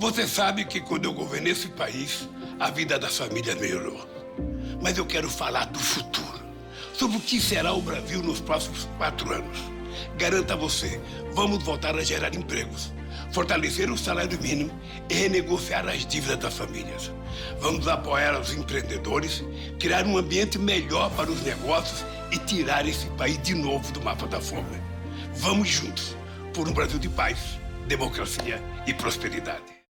Você sabe que quando eu governei esse país, a vida das famílias melhorou. Mas eu quero falar do futuro, sobre o que será o Brasil nos próximos quatro anos. Garanto a você, vamos voltar a gerar empregos, fortalecer o salário mínimo e renegociar as dívidas das famílias. Vamos apoiar os empreendedores, criar um ambiente melhor para os negócios e tirar esse país de novo do mapa da fome. Vamos juntos por um Brasil de paz, democracia e prosperidade.